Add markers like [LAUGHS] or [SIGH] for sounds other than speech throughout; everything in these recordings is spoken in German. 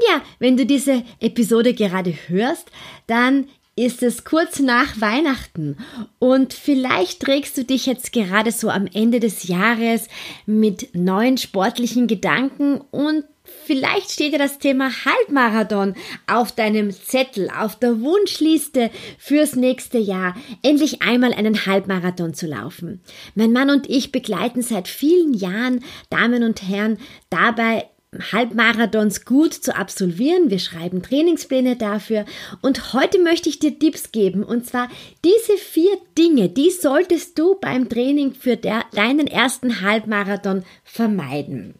Und ja, wenn du diese Episode gerade hörst, dann ist es kurz nach Weihnachten und vielleicht trägst du dich jetzt gerade so am Ende des Jahres mit neuen sportlichen Gedanken und Vielleicht steht dir das Thema Halbmarathon auf deinem Zettel, auf der Wunschliste fürs nächste Jahr, endlich einmal einen Halbmarathon zu laufen. Mein Mann und ich begleiten seit vielen Jahren Damen und Herren dabei, Halbmarathons gut zu absolvieren. Wir schreiben Trainingspläne dafür und heute möchte ich dir Tipps geben und zwar diese vier Dinge, die solltest du beim Training für der, deinen ersten Halbmarathon vermeiden.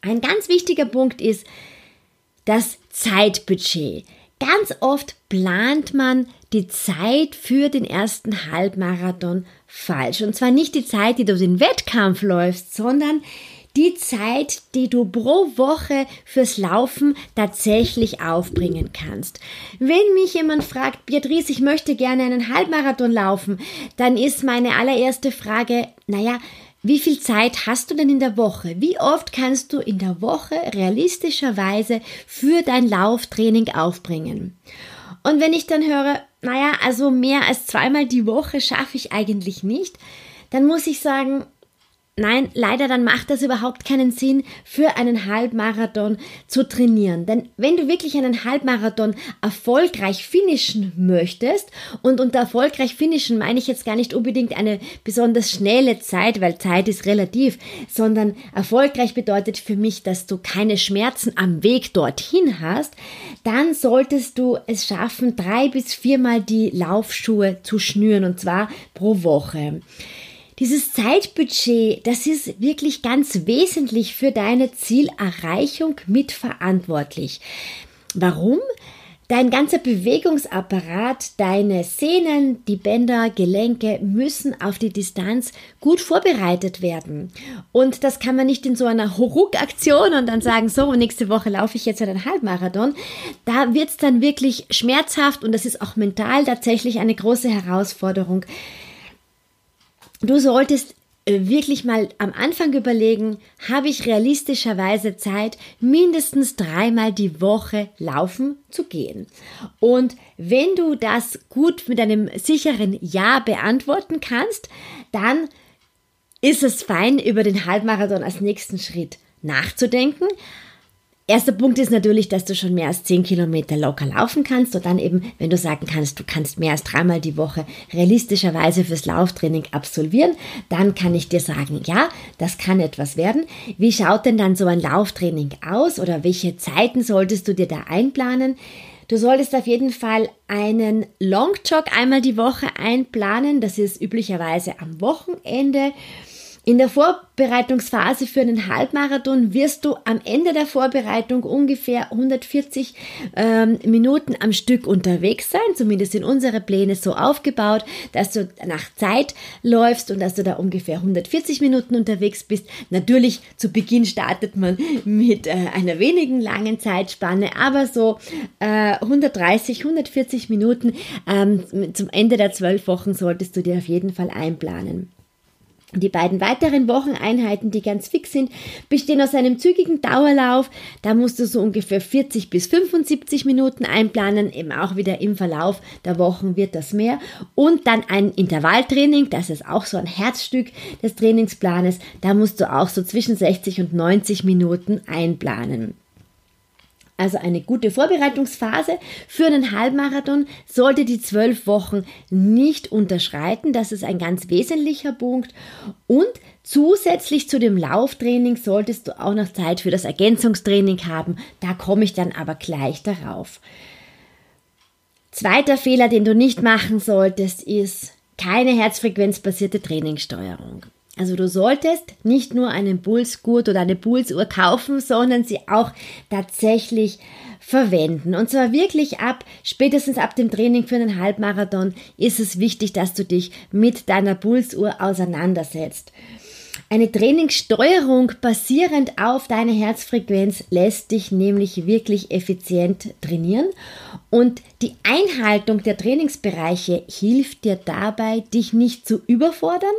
Ein ganz wichtiger Punkt ist das Zeitbudget. Ganz oft plant man die Zeit für den ersten Halbmarathon falsch. Und zwar nicht die Zeit, die du den Wettkampf läufst, sondern Zeit, die du pro Woche fürs Laufen tatsächlich aufbringen kannst. Wenn mich jemand fragt, Beatrice, ich möchte gerne einen Halbmarathon laufen, dann ist meine allererste Frage, naja, wie viel Zeit hast du denn in der Woche? Wie oft kannst du in der Woche realistischerweise für dein Lauftraining aufbringen? Und wenn ich dann höre, naja, also mehr als zweimal die Woche schaffe ich eigentlich nicht, dann muss ich sagen, Nein, leider dann macht das überhaupt keinen Sinn, für einen Halbmarathon zu trainieren. Denn wenn du wirklich einen Halbmarathon erfolgreich finishen möchtest, und unter erfolgreich finishen meine ich jetzt gar nicht unbedingt eine besonders schnelle Zeit, weil Zeit ist relativ, sondern erfolgreich bedeutet für mich, dass du keine Schmerzen am Weg dorthin hast, dann solltest du es schaffen, drei bis viermal die Laufschuhe zu schnüren, und zwar pro Woche. Dieses Zeitbudget, das ist wirklich ganz wesentlich für deine Zielerreichung mitverantwortlich. Warum? Dein ganzer Bewegungsapparat, deine Sehnen, die Bänder, Gelenke müssen auf die Distanz gut vorbereitet werden. Und das kann man nicht in so einer Huruk-Aktion und dann sagen, so, nächste Woche laufe ich jetzt einen Halbmarathon. Da wird es dann wirklich schmerzhaft und das ist auch mental tatsächlich eine große Herausforderung du solltest äh, wirklich mal am Anfang überlegen, habe ich realistischerweise Zeit, mindestens dreimal die Woche laufen zu gehen. Und wenn du das gut mit einem sicheren Ja beantworten kannst, dann ist es fein, über den Halbmarathon als nächsten Schritt nachzudenken. Erster Punkt ist natürlich, dass du schon mehr als 10 Kilometer locker laufen kannst und dann eben, wenn du sagen kannst, du kannst mehr als dreimal die Woche realistischerweise fürs Lauftraining absolvieren, dann kann ich dir sagen, ja, das kann etwas werden. Wie schaut denn dann so ein Lauftraining aus oder welche Zeiten solltest du dir da einplanen? Du solltest auf jeden Fall einen Longjog einmal die Woche einplanen. Das ist üblicherweise am Wochenende. In der Vorbereitungsphase für einen Halbmarathon wirst du am Ende der Vorbereitung ungefähr 140 ähm, Minuten am Stück unterwegs sein. Zumindest sind unsere Pläne so aufgebaut, dass du nach Zeit läufst und dass du da ungefähr 140 Minuten unterwegs bist. Natürlich zu Beginn startet man mit äh, einer wenigen langen Zeitspanne, aber so äh, 130, 140 Minuten ähm, zum Ende der zwölf Wochen solltest du dir auf jeden Fall einplanen. Die beiden weiteren Wocheneinheiten, die ganz fix sind, bestehen aus einem zügigen Dauerlauf. Da musst du so ungefähr 40 bis 75 Minuten einplanen. Eben auch wieder im Verlauf der Wochen wird das mehr. Und dann ein Intervalltraining. Das ist auch so ein Herzstück des Trainingsplanes. Da musst du auch so zwischen 60 und 90 Minuten einplanen. Also eine gute Vorbereitungsphase für einen Halbmarathon sollte die zwölf Wochen nicht unterschreiten. Das ist ein ganz wesentlicher Punkt. Und zusätzlich zu dem Lauftraining solltest du auch noch Zeit für das Ergänzungstraining haben. Da komme ich dann aber gleich darauf. Zweiter Fehler, den du nicht machen solltest, ist keine herzfrequenzbasierte Trainingssteuerung. Also du solltest nicht nur einen Pulsgurt oder eine Pulsuhr kaufen, sondern sie auch tatsächlich verwenden. Und zwar wirklich ab, spätestens ab dem Training für einen Halbmarathon ist es wichtig, dass du dich mit deiner Pulsuhr auseinandersetzt. Eine Trainingssteuerung basierend auf deiner Herzfrequenz lässt dich nämlich wirklich effizient trainieren und die Einhaltung der Trainingsbereiche hilft dir dabei, dich nicht zu überfordern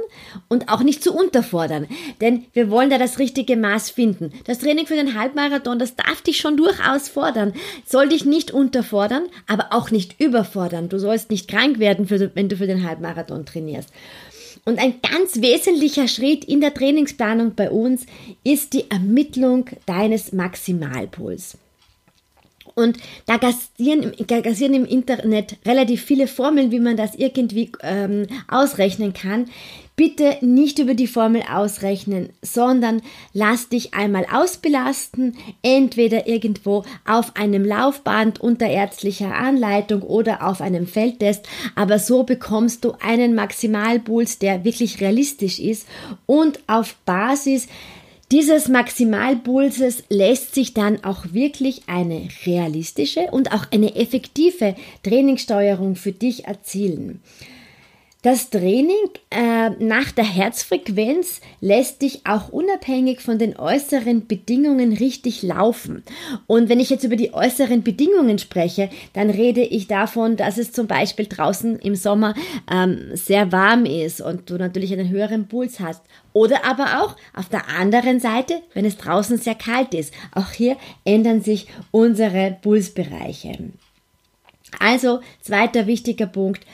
und auch nicht zu unterfordern, denn wir wollen da das richtige Maß finden. Das Training für den Halbmarathon, das darf dich schon durchaus fordern, soll dich nicht unterfordern, aber auch nicht überfordern. Du sollst nicht krank werden, wenn du für den Halbmarathon trainierst. Und ein ganz wesentlicher Schritt in der Trainingsplanung bei uns ist die Ermittlung deines Maximalpuls. Und da gassieren, gassieren im Internet relativ viele Formeln, wie man das irgendwie ähm, ausrechnen kann. Bitte nicht über die Formel ausrechnen, sondern lass dich einmal ausbelasten, entweder irgendwo auf einem Laufband unter ärztlicher Anleitung oder auf einem Feldtest, aber so bekommst du einen Maximalpuls, der wirklich realistisch ist und auf Basis dieses Maximalpulses lässt sich dann auch wirklich eine realistische und auch eine effektive Trainingssteuerung für dich erzielen. Das Training äh, nach der Herzfrequenz lässt dich auch unabhängig von den äußeren Bedingungen richtig laufen. Und wenn ich jetzt über die äußeren Bedingungen spreche, dann rede ich davon, dass es zum Beispiel draußen im Sommer ähm, sehr warm ist und du natürlich einen höheren Puls hast. Oder aber auch auf der anderen Seite, wenn es draußen sehr kalt ist. Auch hier ändern sich unsere Pulsbereiche. Also, zweiter wichtiger Punkt,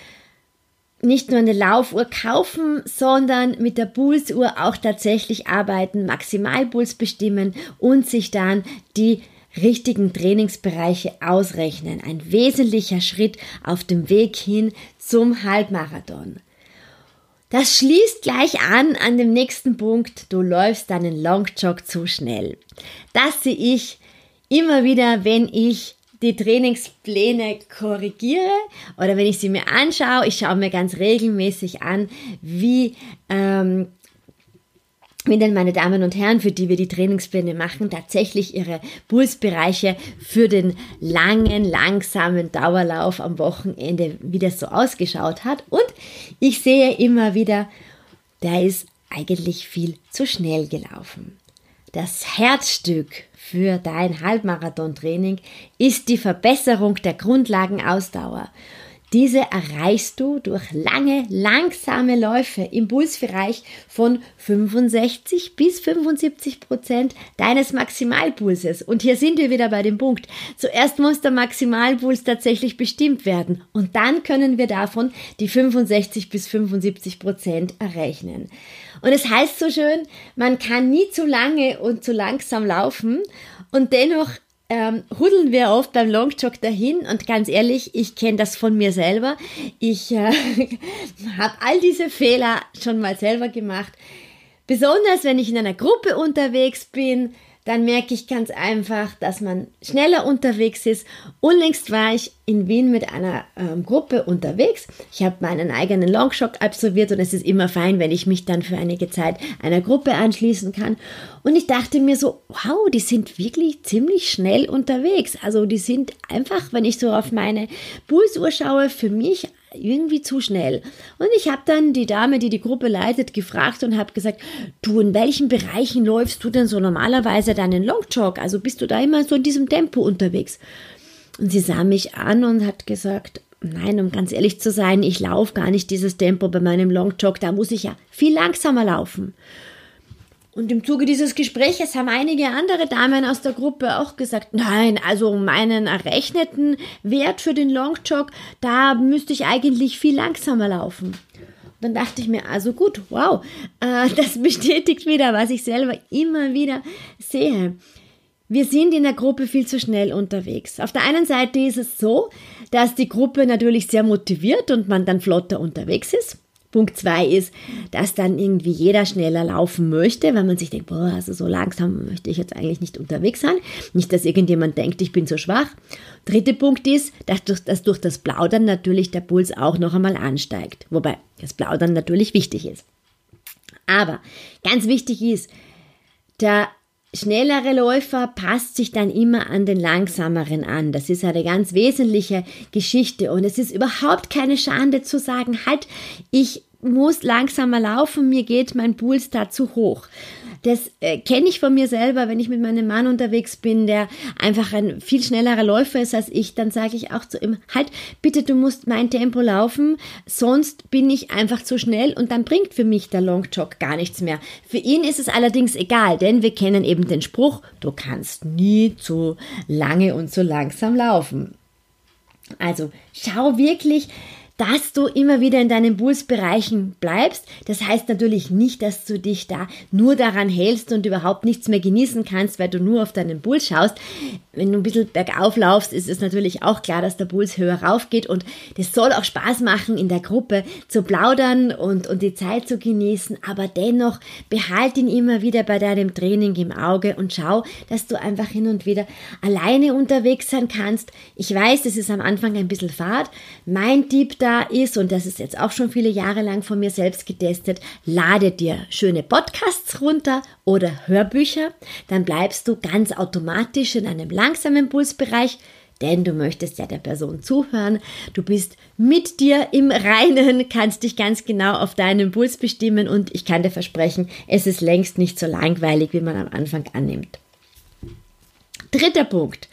nicht nur eine Laufuhr kaufen, sondern mit der Pulsuhr auch tatsächlich arbeiten, Maximalpuls bestimmen und sich dann die richtigen Trainingsbereiche ausrechnen. Ein wesentlicher Schritt auf dem Weg hin zum Halbmarathon. Das schließt gleich an an dem nächsten Punkt. Du läufst deinen Longjog zu schnell. Das sehe ich immer wieder, wenn ich die Trainingspläne korrigiere oder wenn ich sie mir anschaue, ich schaue mir ganz regelmäßig an, wie ähm, wie denn meine Damen und Herren, für die wir die Trainingspläne machen, tatsächlich ihre Pulsbereiche für den langen, langsamen Dauerlauf am Wochenende, wie das so ausgeschaut hat. Und ich sehe immer wieder, der ist eigentlich viel zu schnell gelaufen. Das Herzstück für dein Halbmarathon-Training ist die Verbesserung der Grundlagenausdauer. Diese erreichst du durch lange, langsame Läufe im Pulsbereich von 65 bis 75 Prozent deines Maximalpulses. Und hier sind wir wieder bei dem Punkt. Zuerst muss der Maximalpuls tatsächlich bestimmt werden und dann können wir davon die 65 bis 75 Prozent errechnen. Und es heißt so schön, man kann nie zu lange und zu langsam laufen und dennoch ähm, hudeln wir oft beim Longjog dahin und ganz ehrlich, ich kenne das von mir selber. Ich äh, [LAUGHS] habe all diese Fehler schon mal selber gemacht. Besonders wenn ich in einer Gruppe unterwegs bin, dann merke ich ganz einfach, dass man schneller unterwegs ist. Unlängst war ich in Wien mit einer ähm, Gruppe unterwegs. Ich habe meinen eigenen Longshock absolviert und es ist immer fein, wenn ich mich dann für einige Zeit einer Gruppe anschließen kann. Und ich dachte mir so, wow, die sind wirklich ziemlich schnell unterwegs. Also die sind einfach, wenn ich so auf meine Pulsuhr schaue, für mich irgendwie zu schnell. Und ich habe dann die Dame, die die Gruppe leitet, gefragt und habe gesagt, du, in welchen Bereichen läufst du denn so normalerweise deinen Longjog? Also bist du da immer so in diesem Tempo unterwegs? Und sie sah mich an und hat gesagt, nein, um ganz ehrlich zu sein, ich laufe gar nicht dieses Tempo bei meinem Longjog, da muss ich ja viel langsamer laufen. Und im Zuge dieses Gespräches haben einige andere Damen aus der Gruppe auch gesagt, nein, also meinen errechneten Wert für den Longjog, da müsste ich eigentlich viel langsamer laufen. Und dann dachte ich mir, also gut, wow, äh, das [LAUGHS] bestätigt wieder, was ich selber immer wieder sehe. Wir sind in der Gruppe viel zu schnell unterwegs. Auf der einen Seite ist es so, dass die Gruppe natürlich sehr motiviert und man dann flotter unterwegs ist. Punkt zwei ist, dass dann irgendwie jeder schneller laufen möchte, weil man sich denkt, boah, also so langsam möchte ich jetzt eigentlich nicht unterwegs sein. Nicht, dass irgendjemand denkt, ich bin so schwach. Dritter Punkt ist, dass durch, dass durch das Plaudern natürlich der Puls auch noch einmal ansteigt. Wobei das Plaudern natürlich wichtig ist. Aber ganz wichtig ist, der schnellere Läufer passt sich dann immer an den langsameren an. Das ist eine ganz wesentliche Geschichte und es ist überhaupt keine Schande zu sagen, halt, ich muss langsamer laufen, mir geht mein Puls da zu hoch. Das äh, kenne ich von mir selber, wenn ich mit meinem Mann unterwegs bin, der einfach ein viel schnellerer Läufer ist als ich, dann sage ich auch zu ihm, halt, bitte, du musst mein Tempo laufen, sonst bin ich einfach zu schnell und dann bringt für mich der Long Jog gar nichts mehr. Für ihn ist es allerdings egal, denn wir kennen eben den Spruch, du kannst nie zu lange und zu langsam laufen. Also schau wirklich, dass du immer wieder in deinen Pulsbereichen bleibst. Das heißt natürlich nicht, dass du dich da nur daran hältst und überhaupt nichts mehr genießen kannst, weil du nur auf deinen Puls schaust. Wenn du ein bisschen bergauf laufst, ist es natürlich auch klar, dass der Puls höher raufgeht und das soll auch Spaß machen, in der Gruppe zu plaudern und, und die Zeit zu genießen, aber dennoch behalt ihn immer wieder bei deinem Training im Auge und schau, dass du einfach hin und wieder alleine unterwegs sein kannst. Ich weiß, es ist am Anfang ein bisschen fad. Mein Tipp da ist, und das ist jetzt auch schon viele Jahre lang von mir selbst getestet, lade dir schöne Podcasts runter oder Hörbücher, dann bleibst du ganz automatisch in einem langsamen Pulsbereich, denn du möchtest ja der Person zuhören. Du bist mit dir im Reinen, kannst dich ganz genau auf deinen Puls bestimmen und ich kann dir versprechen, es ist längst nicht so langweilig, wie man am Anfang annimmt. Dritter Punkt,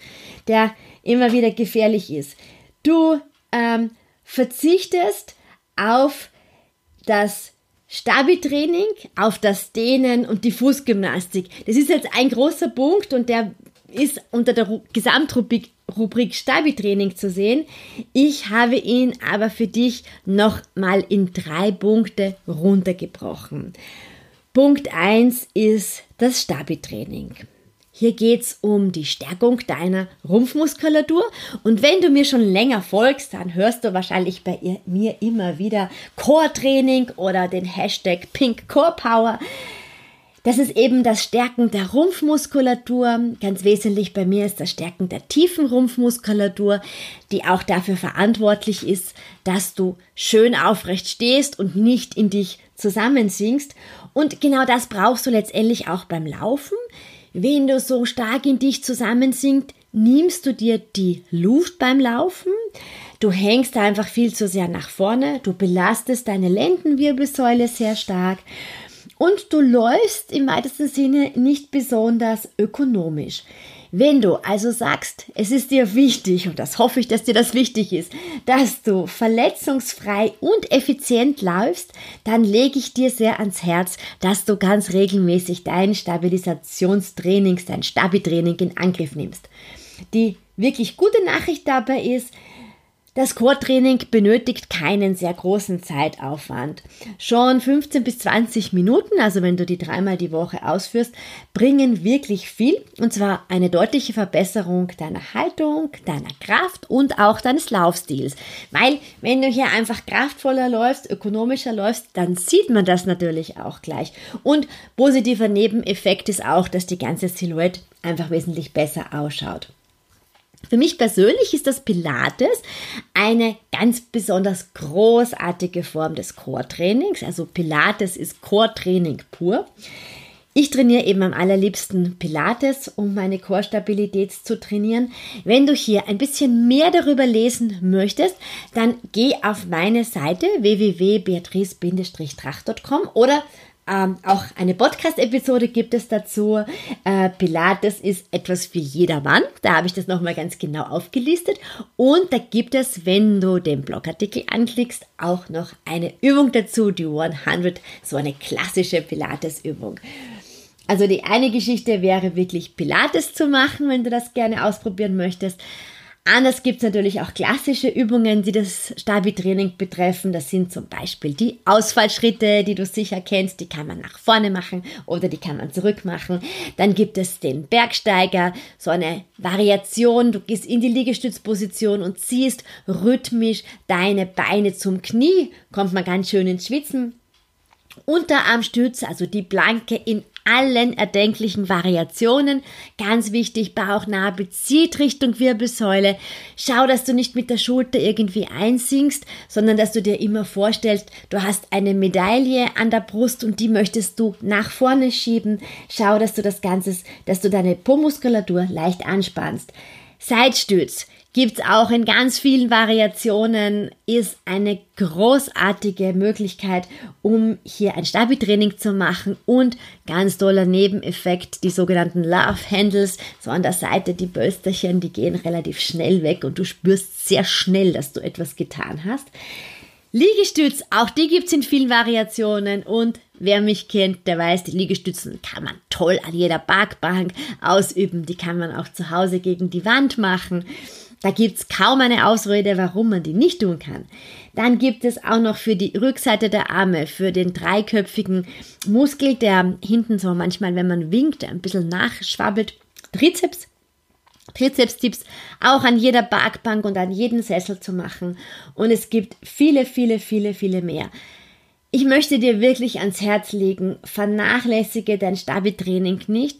der immer wieder gefährlich ist. Du ähm, verzichtest auf das Stabi-Training, auf das Dehnen und die Fußgymnastik. Das ist jetzt ein großer Punkt und der ist unter der Gesamtrubrik Rubrik Stabi-Training zu sehen. Ich habe ihn aber für dich nochmal in drei Punkte runtergebrochen. Punkt 1 ist das Stabi-Training. Hier geht's um die Stärkung deiner Rumpfmuskulatur. Und wenn du mir schon länger folgst, dann hörst du wahrscheinlich bei mir immer wieder Core-Training oder den Hashtag Pink Core Power. Das ist eben das Stärken der Rumpfmuskulatur. Ganz wesentlich bei mir ist das Stärken der tiefen Rumpfmuskulatur, die auch dafür verantwortlich ist, dass du schön aufrecht stehst und nicht in dich zusammensinkst. Und genau das brauchst du letztendlich auch beim Laufen. Wenn du so stark in dich zusammensinkt, nimmst du dir die Luft beim Laufen. Du hängst einfach viel zu sehr nach vorne, du belastest deine Lendenwirbelsäule sehr stark und du läufst im weitesten Sinne nicht besonders ökonomisch. Wenn du also sagst, es ist dir wichtig, und das hoffe ich, dass dir das wichtig ist, dass du verletzungsfrei und effizient läufst, dann lege ich dir sehr ans Herz, dass du ganz regelmäßig dein Stabilisationstraining, dein Stabi-Training in Angriff nimmst. Die wirklich gute Nachricht dabei ist, das Core-Training benötigt keinen sehr großen Zeitaufwand. Schon 15 bis 20 Minuten, also wenn du die dreimal die Woche ausführst, bringen wirklich viel und zwar eine deutliche Verbesserung deiner Haltung, deiner Kraft und auch deines Laufstils. Weil wenn du hier einfach kraftvoller läufst, ökonomischer läufst, dann sieht man das natürlich auch gleich. Und positiver Nebeneffekt ist auch, dass die ganze Silhouette einfach wesentlich besser ausschaut. Für mich persönlich ist das Pilates eine ganz besonders großartige Form des Core-Trainings. Also Pilates ist Core-Training pur. Ich trainiere eben am allerliebsten Pilates, um meine Core-Stabilität zu trainieren. Wenn du hier ein bisschen mehr darüber lesen möchtest, dann geh auf meine Seite www.beatrice-tracht.com oder ähm, auch eine Podcast-Episode gibt es dazu. Äh, Pilates ist etwas für jedermann. Da habe ich das nochmal ganz genau aufgelistet. Und da gibt es, wenn du den Blogartikel anklickst, auch noch eine Übung dazu, die 100, so eine klassische Pilates-Übung. Also die eine Geschichte wäre wirklich Pilates zu machen, wenn du das gerne ausprobieren möchtest. Anders gibt es natürlich auch klassische Übungen, die das Stabi-Training betreffen. Das sind zum Beispiel die Ausfallschritte, die du sicher kennst. Die kann man nach vorne machen oder die kann man zurück machen. Dann gibt es den Bergsteiger, so eine Variation. Du gehst in die Liegestützposition und ziehst rhythmisch deine Beine zum Knie. Kommt man ganz schön ins Schwitzen. Unterarmstütze, also die Planke in allen erdenklichen Variationen. Ganz wichtig, Bauchnabel zieht Richtung Wirbelsäule. Schau, dass du nicht mit der Schulter irgendwie einsinkst, sondern dass du dir immer vorstellst, du hast eine Medaille an der Brust und die möchtest du nach vorne schieben. Schau, dass du das Ganze, dass du deine Po-Muskulatur leicht anspannst. Seitstütz gibt's auch in ganz vielen Variationen, ist eine großartige Möglichkeit, um hier ein Stabi-Training zu machen und ganz toller Nebeneffekt, die sogenannten Love Handles, so an der Seite, die Bölsterchen, die gehen relativ schnell weg und du spürst sehr schnell, dass du etwas getan hast. Liegestütz, auch die gibt's in vielen Variationen und wer mich kennt, der weiß, die Liegestützen kann man toll an jeder Parkbank ausüben, die kann man auch zu Hause gegen die Wand machen. Da gibt's kaum eine Ausrede, warum man die nicht tun kann. Dann gibt es auch noch für die Rückseite der Arme, für den dreiköpfigen Muskel, der hinten so manchmal, wenn man winkt, ein bisschen nachschwabbelt, Trizeps. Trizeps-Tipps auch an jeder Parkbank und an jedem Sessel zu machen. Und es gibt viele, viele, viele, viele mehr. Ich möchte dir wirklich ans Herz legen, vernachlässige dein Stabi-Training nicht.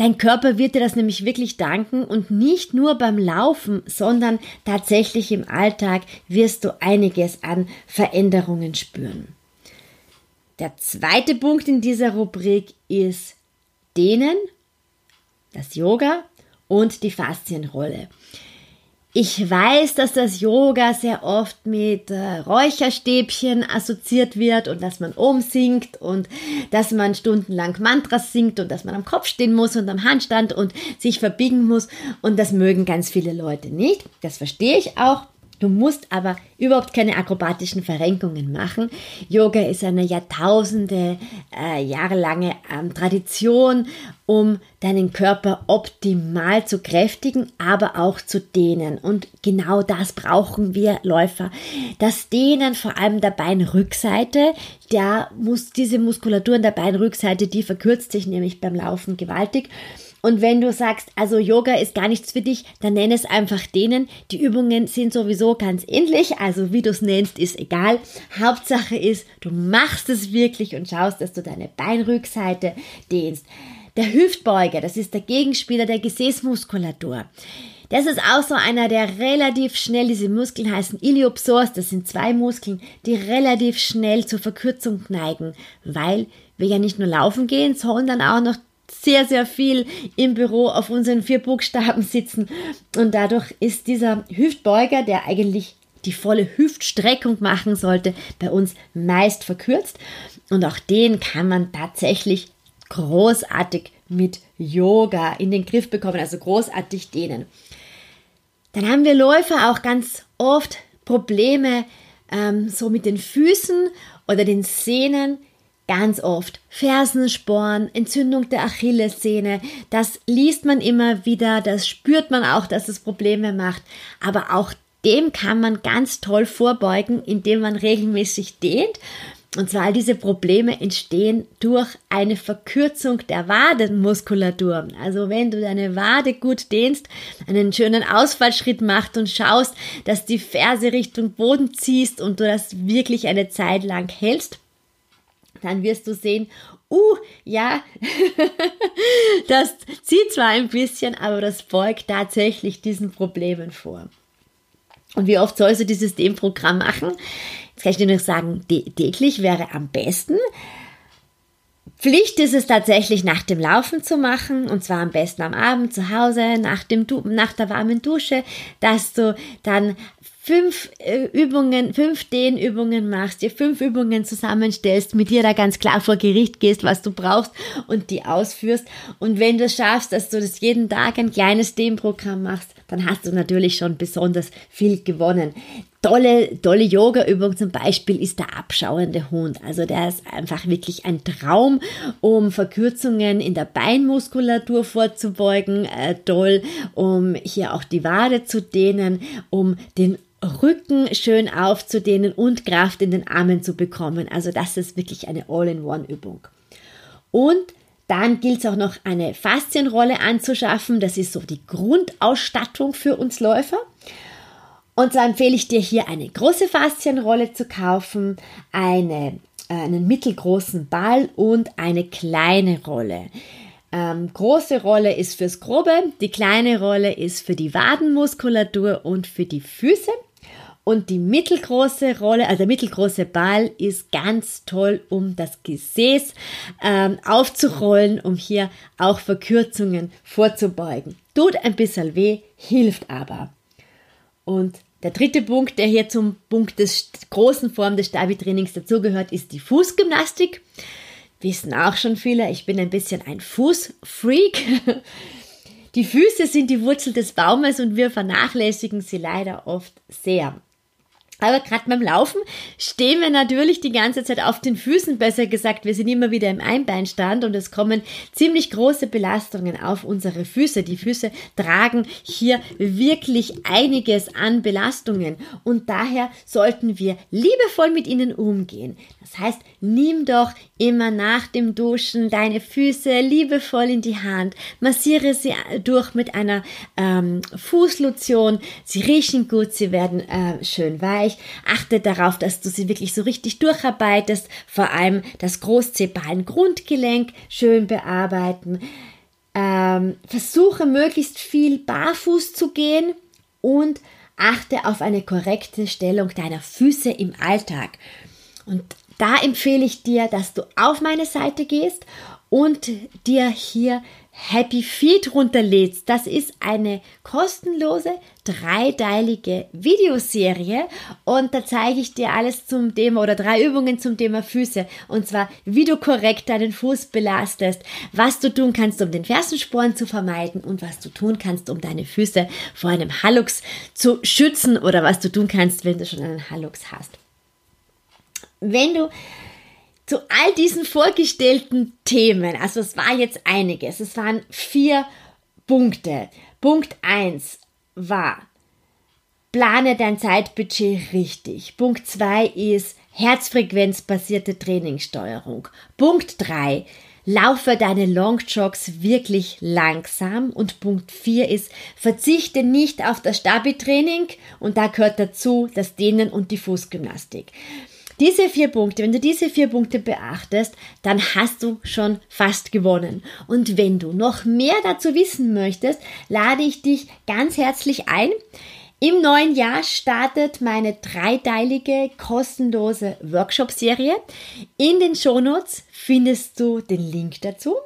Dein Körper wird dir das nämlich wirklich danken und nicht nur beim Laufen, sondern tatsächlich im Alltag wirst du einiges an Veränderungen spüren. Der zweite Punkt in dieser Rubrik ist Dehnen, das Yoga und die Faszienrolle. Ich weiß, dass das Yoga sehr oft mit äh, Räucherstäbchen assoziiert wird und dass man oben singt und dass man stundenlang Mantras singt und dass man am Kopf stehen muss und am Handstand und sich verbiegen muss und das mögen ganz viele Leute nicht. Das verstehe ich auch. Du musst aber überhaupt keine akrobatischen Verrenkungen machen. Yoga ist eine Jahrtausende, äh, jahrelange ähm, Tradition, um deinen Körper optimal zu kräftigen, aber auch zu dehnen. Und genau das brauchen wir Läufer. Das Dehnen vor allem der Beinrückseite, da muss diese Muskulatur in der Beinrückseite, die verkürzt sich nämlich beim Laufen gewaltig. Und wenn du sagst, also Yoga ist gar nichts für dich, dann nenn es einfach denen. Die Übungen sind sowieso ganz ähnlich, also wie du es nennst, ist egal. Hauptsache ist, du machst es wirklich und schaust, dass du deine Beinrückseite dehnst. Der Hüftbeuger, das ist der Gegenspieler der Gesäßmuskulatur. Das ist auch so einer, der relativ schnell, diese Muskeln heißen Iliopsoas, das sind zwei Muskeln, die relativ schnell zur Verkürzung neigen, weil wir ja nicht nur laufen gehen, sondern auch noch sehr, sehr viel im Büro auf unseren vier Buchstaben sitzen. Und dadurch ist dieser Hüftbeuger, der eigentlich die volle Hüftstreckung machen sollte, bei uns meist verkürzt. Und auch den kann man tatsächlich großartig mit Yoga in den Griff bekommen, also großartig dehnen. Dann haben wir Läufer auch ganz oft Probleme ähm, so mit den Füßen oder den Sehnen ganz oft. Fersensporn, Entzündung der Achillessehne, das liest man immer wieder, das spürt man auch, dass es Probleme macht. Aber auch dem kann man ganz toll vorbeugen, indem man regelmäßig dehnt. Und zwar diese Probleme entstehen durch eine Verkürzung der Wadenmuskulatur. Also wenn du deine Wade gut dehnst, einen schönen Ausfallschritt machst und schaust, dass die Ferse Richtung Boden ziehst und du das wirklich eine Zeit lang hältst, dann wirst du sehen, uh, ja, [LAUGHS] das zieht zwar ein bisschen, aber das beugt tatsächlich diesen Problemen vor. Und wie oft sollst du dieses Dehnprogramm machen? Jetzt kann ich dir nur sagen, täglich wäre am besten. Pflicht ist es tatsächlich nach dem Laufen zu machen und zwar am besten am Abend zu Hause nach, dem nach der warmen Dusche, dass du dann fünf äh, Übungen, fünf Dehnübungen machst, dir fünf Übungen zusammenstellst, mit dir da ganz klar vor Gericht gehst, was du brauchst und die ausführst. Und wenn du schaffst, dass du das jeden Tag ein kleines Dehnprogramm machst, dann hast du natürlich schon besonders viel gewonnen. Tolle, tolle Yoga-Übung zum Beispiel ist der abschauende Hund. Also der ist einfach wirklich ein Traum, um Verkürzungen in der Beinmuskulatur vorzubeugen. Äh, toll, um hier auch die Wade zu dehnen, um den Rücken schön aufzudehnen und Kraft in den Armen zu bekommen. Also das ist wirklich eine All-in-One-Übung. Und dann gilt es auch noch eine Faszienrolle anzuschaffen. Das ist so die Grundausstattung für uns Läufer. Und so empfehle ich dir hier eine große Faszienrolle zu kaufen, eine äh, einen mittelgroßen Ball und eine kleine Rolle. Ähm, große Rolle ist fürs Grobe, die kleine Rolle ist für die Wadenmuskulatur und für die Füße. Und die mittelgroße Rolle, also der mittelgroße Ball, ist ganz toll, um das Gesäß ähm, aufzurollen, um hier auch Verkürzungen vorzubeugen. Tut ein bisschen weh, hilft aber. Und der dritte Punkt, der hier zum Punkt des großen Form des Stabi-Trainings dazugehört, ist die Fußgymnastik. Wissen auch schon viele, ich bin ein bisschen ein Fußfreak. [LAUGHS] Die Füße sind die Wurzel des Baumes und wir vernachlässigen sie leider oft sehr. Aber gerade beim Laufen stehen wir natürlich die ganze Zeit auf den Füßen, besser gesagt, wir sind immer wieder im Einbeinstand und es kommen ziemlich große Belastungen auf unsere Füße. Die Füße tragen hier wirklich einiges an Belastungen und daher sollten wir liebevoll mit ihnen umgehen. Das heißt, nimm doch immer nach dem Duschen deine Füße liebevoll in die Hand, massiere sie durch mit einer ähm, Fußlotion. Sie riechen gut, sie werden äh, schön weich. Achte darauf, dass du sie wirklich so richtig durcharbeitest. Vor allem das Großzehballen-Grundgelenk schön bearbeiten. Ähm, versuche möglichst viel barfuß zu gehen und achte auf eine korrekte Stellung deiner Füße im Alltag. Und da empfehle ich dir, dass du auf meine Seite gehst und dir hier Happy Feet runterlädst. Das ist eine kostenlose dreiteilige Videoserie und da zeige ich dir alles zum Thema oder drei Übungen zum Thema Füße und zwar wie du korrekt deinen Fuß belastest, was du tun kannst, um den Fersensporn zu vermeiden und was du tun kannst, um deine Füße vor einem Hallux zu schützen oder was du tun kannst, wenn du schon einen Hallux hast. Wenn du zu all diesen vorgestellten Themen, also es war jetzt einiges, es waren vier Punkte. Punkt 1 war, plane dein Zeitbudget richtig. Punkt 2 ist herzfrequenzbasierte Trainingssteuerung. Punkt 3, laufe deine Longjogs wirklich langsam. Und Punkt 4 ist, verzichte nicht auf das Stabi-Training und da gehört dazu das Dehnen und die Fußgymnastik. Diese vier Punkte, wenn du diese vier Punkte beachtest, dann hast du schon fast gewonnen. Und wenn du noch mehr dazu wissen möchtest, lade ich dich ganz herzlich ein. Im neuen Jahr startet meine dreiteilige kostenlose Workshop-Serie. In den Shownotes findest du den Link dazu,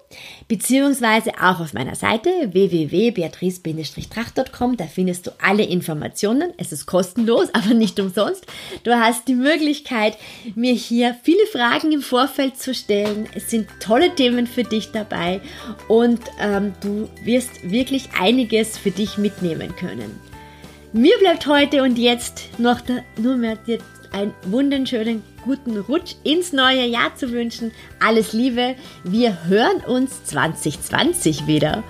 beziehungsweise auch auf meiner Seite www.beatrice-tracht.com. Da findest du alle Informationen. Es ist kostenlos, [LAUGHS] aber nicht umsonst. Du hast die Möglichkeit, mir hier viele Fragen im Vorfeld zu stellen. Es sind tolle Themen für dich dabei und ähm, du wirst wirklich einiges für dich mitnehmen können. Mir bleibt heute und jetzt noch da, nur mehr dir einen wunderschönen guten Rutsch ins neue Jahr zu wünschen. Alles Liebe. Wir hören uns 2020 wieder.